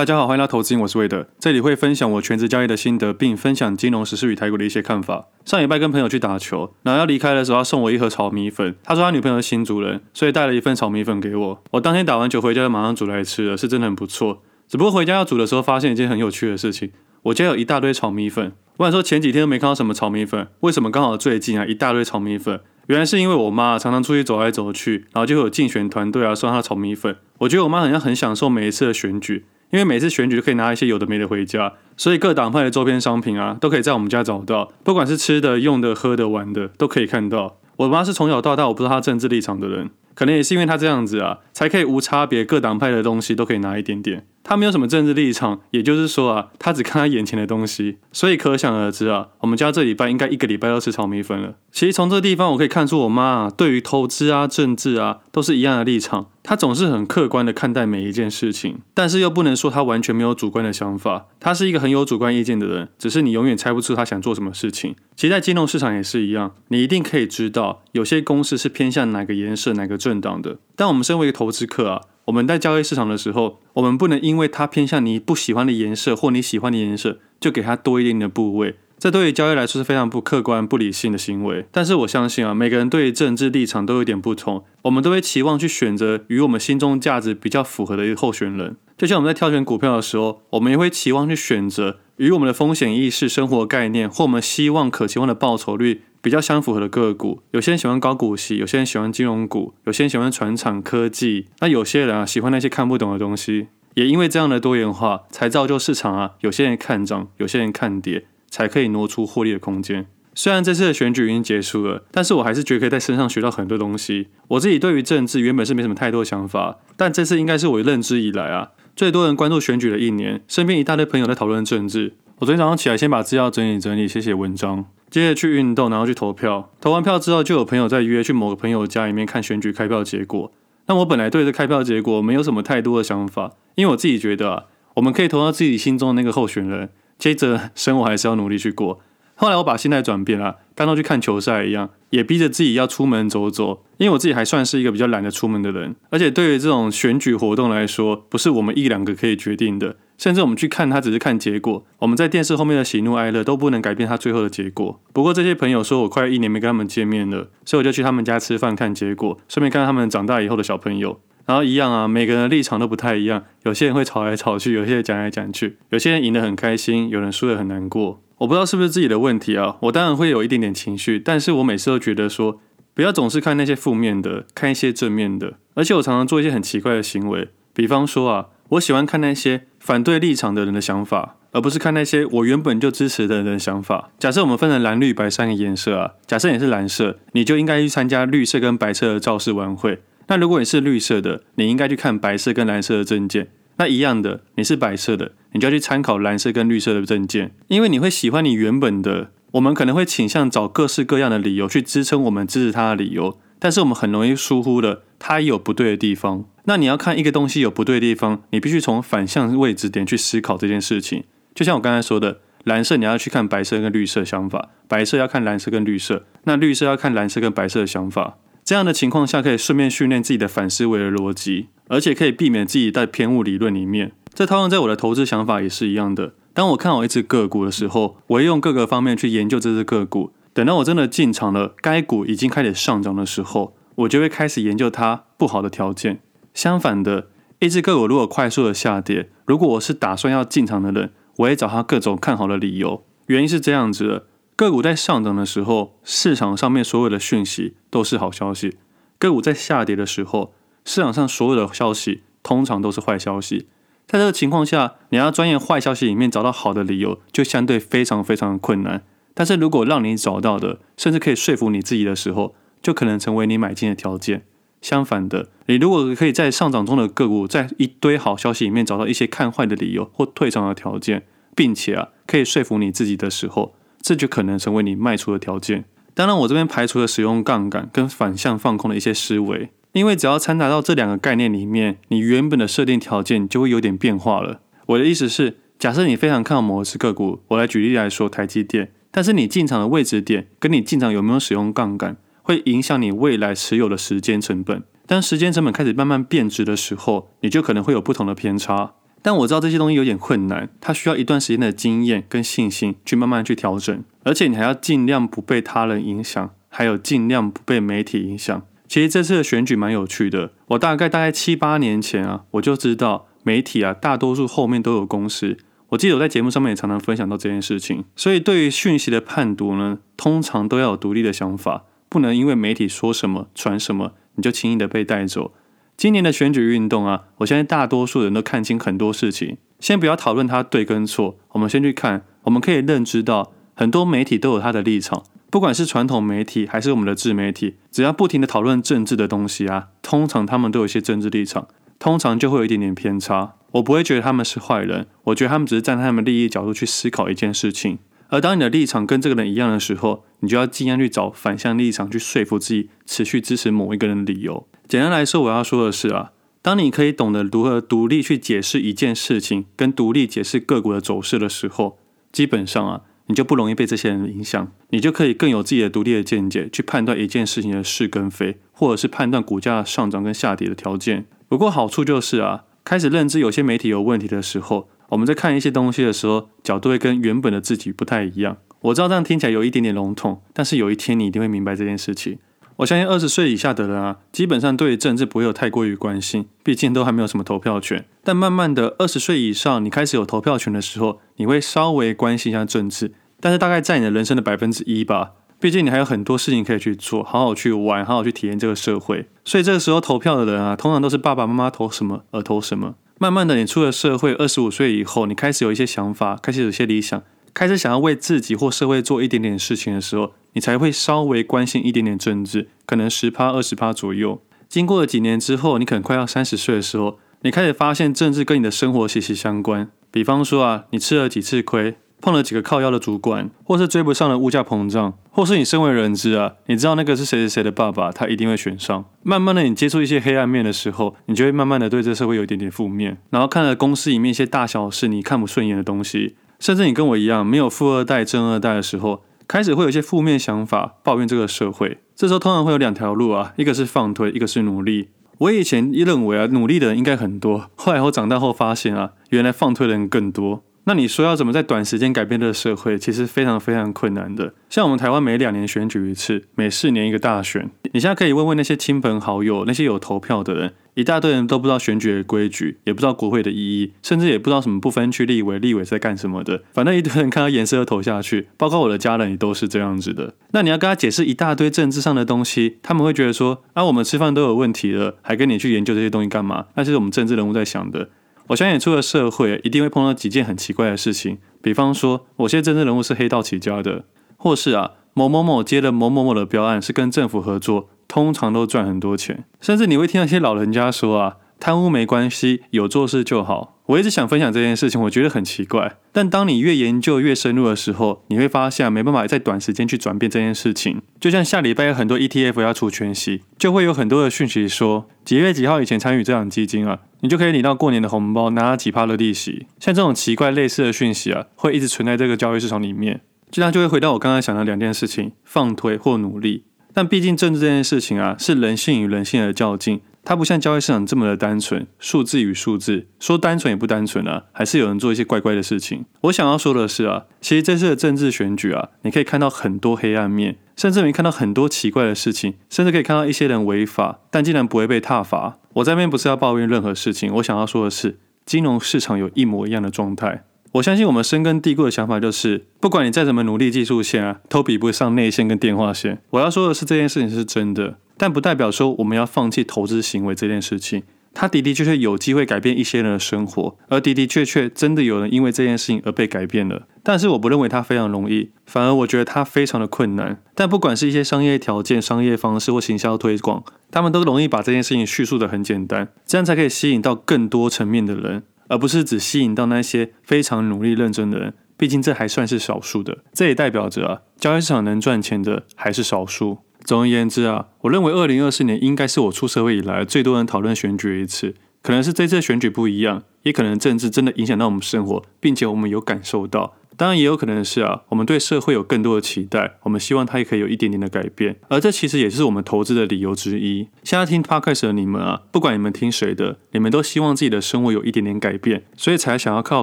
大家好，欢迎来到投资，我是魏德，这里会分享我全职交易的心得，并分享金融时事与台股的一些看法。上礼拜跟朋友去打球，然后要离开的时候，他送我一盒炒米粉。他说他女朋友是新竹人，所以带了一份炒米粉给我。我当天打完球回家就马上煮来吃了，是真的很不错。只不过回家要煮的时候，发现一件很有趣的事情，我家有一大堆炒米粉。我想说前几天都没看到什么炒米粉，为什么刚好最近啊一大堆炒米粉？原来是因为我妈常常出去走来走去，然后就会有竞选团队啊送她炒米粉。我觉得我妈好像很享受每一次的选举。因为每次选举就可以拿一些有的没的回家，所以各党派的周边商品啊，都可以在我们家找到，不管是吃的、用的、喝的、玩的，都可以看到。我妈是从小到大我不知道她政治立场的人，可能也是因为她这样子啊，才可以无差别各党派的东西都可以拿一点点。她没有什么政治立场，也就是说啊，她只看她眼前的东西，所以可想而知啊，我们家这礼拜应该一个礼拜都吃炒米粉了。其实从这个地方我可以看出，我妈啊，对于投资啊、政治啊，都是一样的立场。她总是很客观的看待每一件事情，但是又不能说她完全没有主观的想法。她是一个很有主观意见的人，只是你永远猜不出她想做什么事情。其实，在金融市场也是一样，你一定可以知道有些公司是偏向哪个颜色、哪个政正当的。但我们身为一个投资客啊，我们在交易市场的时候，我们不能因为它偏向你不喜欢的颜色或你喜欢的颜色，就给它多一点点的部位。这对于交易来说是非常不客观、不理性的行为。但是我相信啊，每个人对于政治立场都有点不同，我们都会期望去选择与我们心中价值比较符合的一个候选人。就像我们在挑选股票的时候，我们也会期望去选择与我们的风险意识、生活概念或我们希望可期望的报酬率比较相符合的个股。有些人喜欢高股息，有些人喜欢金融股，有些人喜欢船厂科技，那有些人啊喜欢那些看不懂的东西。也因为这样的多元化，才造就市场啊，有些人看涨，有些人看跌。才可以挪出获利的空间。虽然这次的选举已经结束了，但是我还是觉得可以在身上学到很多东西。我自己对于政治原本是没什么太多想法，但这次应该是我认知以来啊最多人关注选举的一年。身边一大堆朋友在讨论政治。我昨天早上起来先把资料整理整理，写写文章，接着去运动，然后去投票。投完票之后，就有朋友在约去某个朋友家里面看选举开票结果。那我本来对这开票结果没有什么太多的想法，因为我自己觉得啊，我们可以投到自己心中的那个候选人。接着生活还是要努力去过。后来我把心态转变了，当做去看球赛一样，也逼着自己要出门走走。因为我自己还算是一个比较懒得出门的人，而且对于这种选举活动来说，不是我们一两个可以决定的。甚至我们去看他，只是看结果。我们在电视后面的喜怒哀乐都不能改变他最后的结果。不过这些朋友说我快一年没跟他们见面了，所以我就去他们家吃饭看结果，顺便看看他们长大以后的小朋友。然后一样啊，每个人的立场都不太一样。有些人会吵来吵去，有些人讲来讲去，有些人赢得很开心，有人输得很难过。我不知道是不是自己的问题啊，我当然会有一点点情绪，但是我每次都觉得说，不要总是看那些负面的，看一些正面的。而且我常常做一些很奇怪的行为，比方说啊，我喜欢看那些反对立场的人的想法，而不是看那些我原本就支持的人的想法。假设我们分成蓝绿白三个颜色啊，假设你是蓝色，你就应该去参加绿色跟白色的造势晚会。那如果你是绿色的，你应该去看白色跟蓝色的证件。那一样的，你是白色的，你就要去参考蓝色跟绿色的证件，因为你会喜欢你原本的。我们可能会倾向找各式各样的理由去支撑我们支持他的理由，但是我们很容易疏忽了，它也有不对的地方。那你要看一个东西有不对的地方，你必须从反向位置点去思考这件事情。就像我刚才说的，蓝色你要去看白色跟绿色想法，白色要看蓝色跟绿色，那绿色要看蓝色跟白色的想法。这样的情况下，可以顺便训练自己的反思维的逻辑，而且可以避免自己在偏误理论里面。这套用在我的投资想法也是一样的。当我看好一只个股的时候，我会用各个方面去研究这只个股。等到我真的进场了，该股已经开始上涨的时候，我就会开始研究它不好的条件。相反的，一只个股如果快速的下跌，如果我是打算要进场的人，我会找它各种看好的理由。原因是这样子的。个股在上涨的时候，市场上面所有的讯息都是好消息；个股在下跌的时候，市场上所有的消息通常都是坏消息。在这个情况下，你要钻研坏消息里面找到好的理由，就相对非常非常的困难。但是如果让你找到的，甚至可以说服你自己的时候，就可能成为你买进的条件。相反的，你如果可以在上涨中的个股，在一堆好消息里面找到一些看坏的理由或退场的条件，并且啊，可以说服你自己的时候，这就可能成为你卖出的条件。当然，我这边排除了使用杠杆跟反向放空的一些思维，因为只要掺杂到这两个概念里面，你原本的设定条件就会有点变化了。我的意思是，假设你非常看好某一只个股，我来举例来说，台积电，但是你进场的位置点跟你进场有没有使用杠杆，会影响你未来持有的时间成本。当时间成本开始慢慢变值的时候，你就可能会有不同的偏差。但我知道这些东西有点困难，它需要一段时间的经验跟信心去慢慢去调整，而且你还要尽量不被他人影响，还有尽量不被媒体影响。其实这次的选举蛮有趣的，我大概大概七八年前啊，我就知道媒体啊，大多数后面都有公司。我记得我在节目上面也常常分享到这件事情，所以对于讯息的判读呢，通常都要有独立的想法，不能因为媒体说什么传什么，你就轻易的被带走。今年的选举运动啊，我相信大多数人都看清很多事情。先不要讨论它对跟错，我们先去看，我们可以认知到很多媒体都有它的立场，不管是传统媒体还是我们的自媒体，只要不停的讨论政治的东西啊，通常他们都有一些政治立场，通常就会有一点点偏差。我不会觉得他们是坏人，我觉得他们只是站在他们利益角度去思考一件事情。而当你的立场跟这个人一样的时候，你就要尽量去找反向立场去说服自己，持续支持某一个人的理由。简单来说，我要说的是啊，当你可以懂得如何独立去解释一件事情，跟独立解释个股的走势的时候，基本上啊，你就不容易被这些人影响，你就可以更有自己的独立的见解，去判断一件事情的是跟非，或者是判断股价上涨跟下跌的条件。不过好处就是啊，开始认知有些媒体有问题的时候，我们在看一些东西的时候，角度会跟原本的自己不太一样。我知道这样听起来有一点点笼统，但是有一天你一定会明白这件事情。我相信二十岁以下的人啊，基本上对政治不会有太过于关心，毕竟都还没有什么投票权。但慢慢的，二十岁以上，你开始有投票权的时候，你会稍微关心一下政治，但是大概占你的人生的百分之一吧。毕竟你还有很多事情可以去做，好好去玩，好好去体验这个社会。所以这个时候投票的人啊，通常都是爸爸妈妈投什么而投什么。慢慢的，你出了社会，二十五岁以后，你开始有一些想法，开始有一些理想。开始想要为自己或社会做一点点事情的时候，你才会稍微关心一点点政治，可能十趴二十趴左右。经过了几年之后，你可能快要三十岁的时候，你开始发现政治跟你的生活息息相关。比方说啊，你吃了几次亏，碰了几个靠腰的主管，或是追不上的物价膨胀，或是你身为人资啊，你知道那个是谁谁谁的爸爸，他一定会选上。慢慢的，你接触一些黑暗面的时候，你就会慢慢的对这社会有一点点负面，然后看了公司里面一些大小事你看不顺眼的东西。甚至你跟我一样没有富二代、正二代的时候，开始会有一些负面想法，抱怨这个社会。这时候通常会有两条路啊，一个是放推，一个是努力。我以前也认为啊，努力的人应该很多，后来我长大后发现啊，原来放推的人更多。那你说要怎么在短时间改变这个社会，其实非常非常困难的。像我们台湾每两年选举一次，每四年一个大选。你现在可以问问那些亲朋好友，那些有投票的人，一大堆人都不知道选举的规矩，也不知道国会的意义，甚至也不知道什么不分区立委、立委在干什么的。反正一堆人看到颜色就投下去，包括我的家人也都是这样子的。那你要跟他解释一大堆政治上的东西，他们会觉得说：啊，我们吃饭都有问题了，还跟你去研究这些东西干嘛？那是我们政治人物在想的。我相信出了社会，一定会碰到几件很奇怪的事情。比方说，某些政治人物是黑道起家的，或是啊，某某某接了某某某的标案，是跟政府合作，通常都赚很多钱。甚至你会听到一些老人家说啊，贪污没关系，有做事就好。我一直想分享这件事情，我觉得很奇怪。但当你越研究越深入的时候，你会发现没办法在短时间去转变这件事情。就像下礼拜有很多 ETF 要出全息，就会有很多的讯息说几月几号以前参与这档基金啊，你就可以领到过年的红包，拿几趴的利息。像这种奇怪类似的讯息啊，会一直存在这个交易市场里面。这样就会回到我刚才讲的两件事情：放推或努力。但毕竟政治这件事情啊，是人性与人性的较劲。它不像交易市场这么的单纯，数字与数字，说单纯也不单纯啊，还是有人做一些怪怪的事情。我想要说的是啊，其实这次的政治选举啊，你可以看到很多黑暗面，甚至你看到很多奇怪的事情，甚至可以看到一些人违法，但竟然不会被挞伐。我在面不是要抱怨任何事情，我想要说的是，金融市场有一模一样的状态。我相信我们深根蒂固的想法就是，不管你再怎么努力，技术线啊，都比不上内线跟电话线。我要说的是，这件事情是真的。但不代表说我们要放弃投资行为这件事情，它的的确确有机会改变一些人的生活，而的的确确真的有人因为这件事情而被改变了。但是我不认为它非常容易，反而我觉得它非常的困难。但不管是一些商业条件、商业方式或行销推广，他们都容易把这件事情叙述得很简单，这样才可以吸引到更多层面的人，而不是只吸引到那些非常努力认真的人。毕竟这还算是少数的，这也代表着啊，交易市场能赚钱的还是少数。总而言之啊，我认为二零二四年应该是我出社会以来最多人讨论选举一次。可能是这次选举不一样，也可能政治真的影响到我们生活，并且我们有感受到。当然也有可能是啊，我们对社会有更多的期待，我们希望它也可以有一点点的改变，而这其实也是我们投资的理由之一。现在听 Podcast 的你们啊，不管你们听谁的，你们都希望自己的生活有一点点改变，所以才想要靠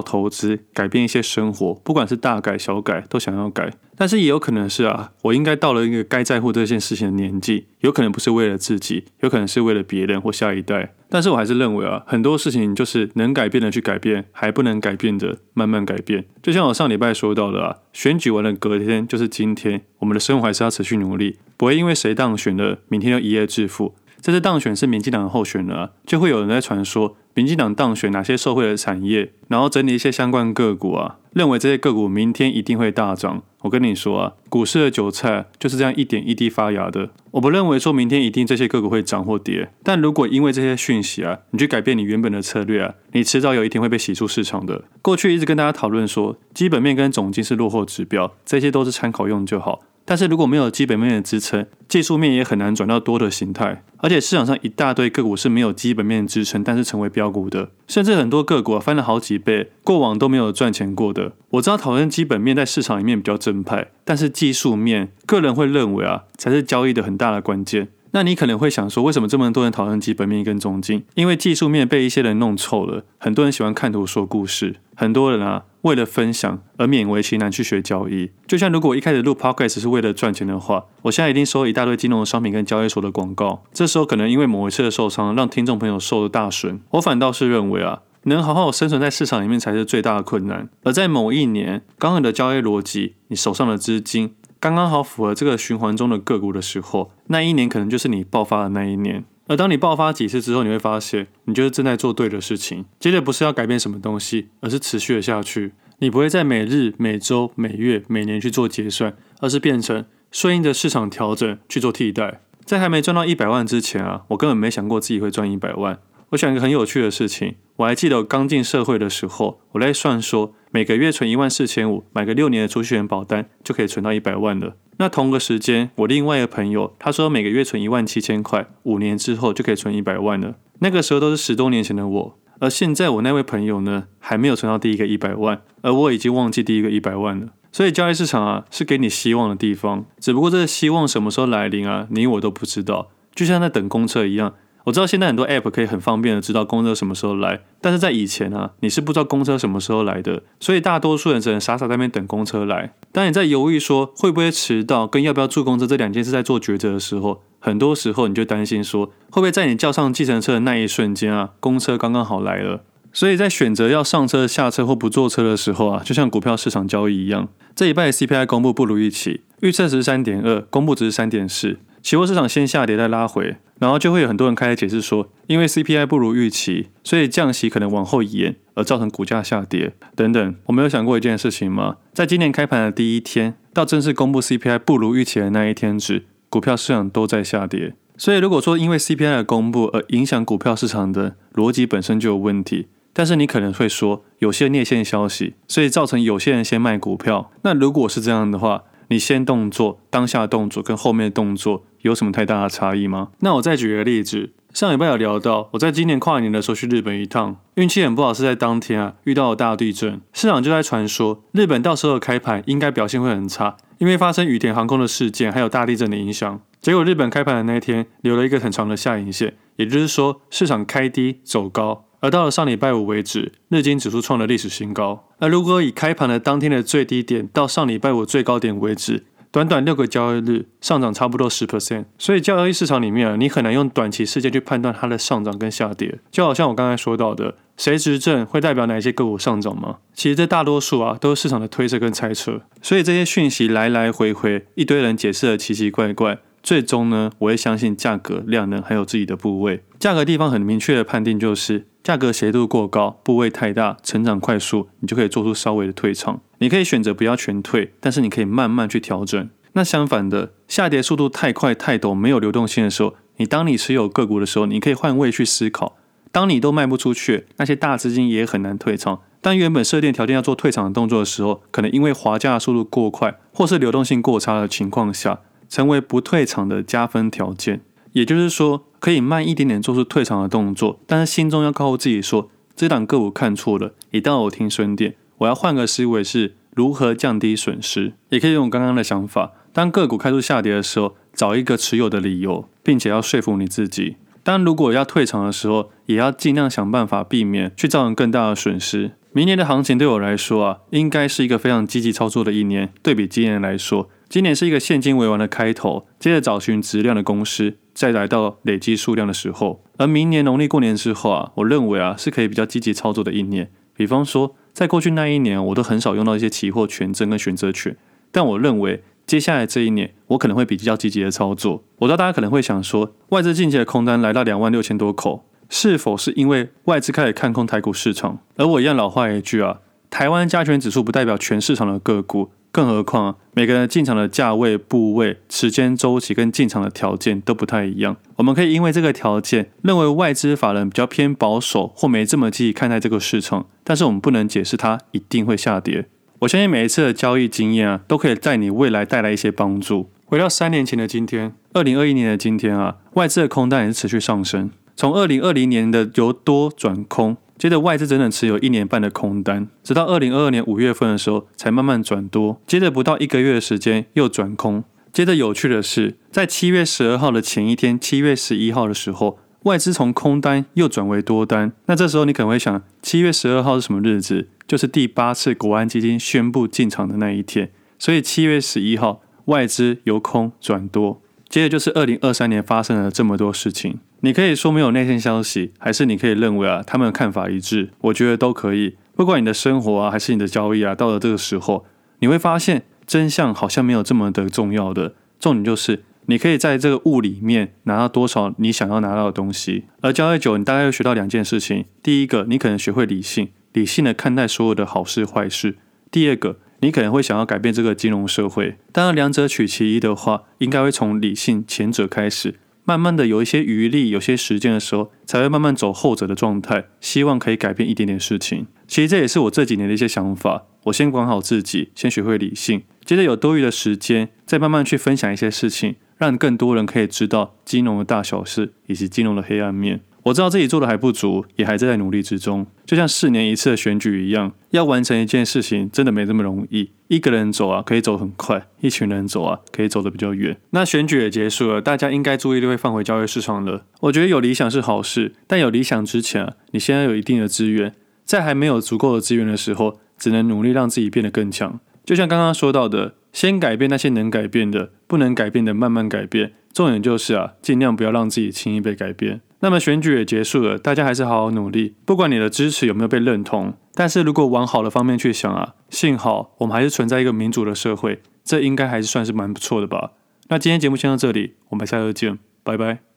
投资改变一些生活，不管是大改小改，都想要改。但是也有可能是啊，我应该到了一个该在乎这件事情的年纪，有可能不是为了自己，有可能是为了别人或下一代。但是我还是认为啊，很多事情就是能改变的去改变，还不能改变的慢慢改变。就像我上礼拜说到的啊，选举完了隔天就是今天，我们的生活还是要持续努力，不会因为谁当选了，明天就一夜致富。这次当选是民进党的候选人啊，就会有人在传说民进党当选哪些受惠的产业，然后整理一些相关个股啊，认为这些个股明天一定会大涨。我跟你说啊，股市的韭菜就是这样一点一滴发芽的。我不认为说明天一定这些个股会涨或跌，但如果因为这些讯息啊，你去改变你原本的策略啊，你迟早有一天会被洗出市场的。过去一直跟大家讨论说，基本面跟总经是落后指标，这些都是参考用就好。但是如果没有基本面的支撑，技术面也很难转到多的形态。而且市场上一大堆个股是没有基本面支撑，但是成为标股的，甚至很多个股啊翻了好几倍，过往都没有赚钱过的。我知道讨论基本面在市场里面比较正派，但是技术面，个人会认为啊，才是交易的很大的关键。那你可能会想说，为什么这么多人讨论基本面跟中金？因为技术面被一些人弄臭了。很多人喜欢看图说故事，很多人啊为了分享而勉为其难去学交易。就像如果一开始录 Podcast 是为了赚钱的话，我现在一定收一大堆金融的商品跟交易所的广告。这时候可能因为某一次的受伤，让听众朋友受了大损。我反倒是认为啊，能好好生存在市场里面才是最大的困难。而在某一年，刚好的交易逻辑，你手上的资金。刚刚好符合这个循环中的个股的时候，那一年可能就是你爆发的那一年。而当你爆发几次之后，你会发现，你就是正在做对的事情。接着不是要改变什么东西，而是持续的下去。你不会在每日、每周、每月、每年去做结算，而是变成顺应着市场调整去做替代。在还没赚到一百万之前啊，我根本没想过自己会赚一百万。我想一个很有趣的事情，我还记得我刚进社会的时候，我在算说每个月存一万四千五，买个六年的储蓄险保单就可以存到一百万了。那同个时间，我另外一个朋友他说每个月存一万七千块，五年之后就可以存一百万了。那个时候都是十多年前的我，而现在我那位朋友呢，还没有存到第一个一百万，而我已经忘记第一个一百万了。所以交易市场啊，是给你希望的地方，只不过这个希望什么时候来临啊，你我都不知道，就像在等公车一样。我知道现在很多 App 可以很方便的知道公车什么时候来，但是在以前啊，你是不知道公车什么时候来的，所以大多数人只能傻傻在那边等公车来。当你在犹豫说会不会迟到跟要不要坐公车这两件事在做抉择的时候，很多时候你就担心说会不会在你叫上计程车的那一瞬间啊，公车刚刚好来了。所以在选择要上车、下车或不坐车的时候啊，就像股票市场交易一样，这一拜 CPI 公布不如预期，预测值三点二，公布值三点四。期货市场先下跌再拉回，然后就会有很多人开始解释说，因为 CPI 不如预期，所以降息可能往后延，而造成股价下跌等等。我没有想过一件事情吗？在今年开盘的第一天到正式公布 CPI 不如预期的那一天止，股票市场都在下跌。所以如果说因为 CPI 的公布而影响股票市场的逻辑本身就有问题，但是你可能会说有些内线消息，所以造成有些人先卖股票。那如果是这样的话，你先动作，当下动作跟后面动作有什么太大的差异吗？那我再举个例子，上礼拜有聊到，我在今年跨年的时候去日本一趟，运气很不好，是在当天啊遇到了大地震，市场就在传说日本到时候的开盘应该表现会很差，因为发生羽田航空的事件还有大地震的影响。结果日本开盘的那一天留了一个很长的下影线，也就是说市场开低走高。而到了上礼拜五为止，日经指数创了历史新高。而如果以开盘的当天的最低点到上礼拜五最高点为止，短短六个交易日上涨差不多十 percent。所以交易市场里面啊，你很难用短期事件去判断它的上涨跟下跌。就好像我刚才说到的，谁执政会代表哪些个股上涨吗？其实这大多数啊都是市场的推测跟猜测。所以这些讯息来来回回，一堆人解释的奇奇怪怪。最终呢，我会相信价格、量能还有自己的部位。价格地方很明确的判定就是，价格斜度过高、部位太大、成长快速，你就可以做出稍微的退场。你可以选择不要全退，但是你可以慢慢去调整。那相反的，下跌速度太快、太陡、没有流动性的时候，你当你持有个股的时候，你可以换位去思考。当你都卖不出去，那些大资金也很难退场。当原本设定条件要做退场的动作的时候，可能因为滑价速度过快，或是流动性过差的情况下。成为不退场的加分条件，也就是说，可以慢一点点做出退场的动作，但是心中要告诉自己说，这档个股看错了，一到我停损点，我要换个思维是，如何降低损失，也可以用刚刚的想法，当个股开始下跌的时候，找一个持有的理由，并且要说服你自己。当如果要退场的时候，也要尽量想办法避免去造成更大的损失。明年的行情对我来说啊，应该是一个非常积极操作的一年。对比今年来说，今年是一个现金为王的开头，接着找寻质量的公司，再来到累积数量的时候。而明年农历过年之后啊，我认为啊是可以比较积极操作的一年。比方说，在过去那一年，我都很少用到一些期货权证跟选择权，但我认为。接下来这一年，我可能会比较积极的操作。我知道大家可能会想说，外资近期的空单来到两万六千多口，是否是因为外资开始看空台股市场？而我一样老话一句啊，台湾加权指数不代表全市场的个股，更何况每个人进场的价位、部位、时间周期跟进场的条件都不太一样。我们可以因为这个条件，认为外资法人比较偏保守或没这么积极看待这个市场，但是我们不能解释它一定会下跌。我相信每一次的交易经验啊，都可以在你未来带来一些帮助。回到三年前的今天，二零二一年的今天啊，外资的空单也是持续上升。从二零二零年的由多转空，接着外资整整持有一年半的空单，直到二零二二年五月份的时候才慢慢转多，接着不到一个月的时间又转空。接着有趣的是，在七月十二号的前一天，七月十一号的时候，外资从空单又转为多单。那这时候你可能会想，七月十二号是什么日子？就是第八次国安基金宣布进场的那一天，所以七月十一号外资由空转多，接着就是二零二三年发生了这么多事情。你可以说没有内线消息，还是你可以认为啊他们的看法一致，我觉得都可以。不管你的生活啊还是你的交易啊，到了这个时候，你会发现真相好像没有这么的重要的，重点就是你可以在这个雾里面拿到多少你想要拿到的东西。而交易久，你大概会学到两件事情：第一个，你可能学会理性。理性的看待所有的好事坏事。第二个，你可能会想要改变这个金融社会。当然，两者取其一的话，应该会从理性前者开始，慢慢的有一些余力、有些时间的时候，才会慢慢走后者的状态。希望可以改变一点点事情。其实这也是我这几年的一些想法。我先管好自己，先学会理性，接着有多余的时间，再慢慢去分享一些事情，让更多人可以知道金融的大小事以及金融的黑暗面。我知道自己做的还不足，也还在努力之中。就像四年一次的选举一样，要完成一件事情真的没这么容易。一个人走啊，可以走很快；一群人走啊，可以走得比较远。那选举也结束了，大家应该注意力会放回交易市场了。我觉得有理想是好事，但有理想之前啊，你先要有一定的资源，在还没有足够的资源的时候，只能努力让自己变得更强。就像刚刚说到的，先改变那些能改变的，不能改变的慢慢改变。重点就是啊，尽量不要让自己轻易被改变。那么选举也结束了，大家还是好好努力。不管你的支持有没有被认同，但是如果往好的方面去想啊，幸好我们还是存在一个民主的社会，这应该还是算是蛮不错的吧。那今天节目先到这里，我们下次见，拜拜。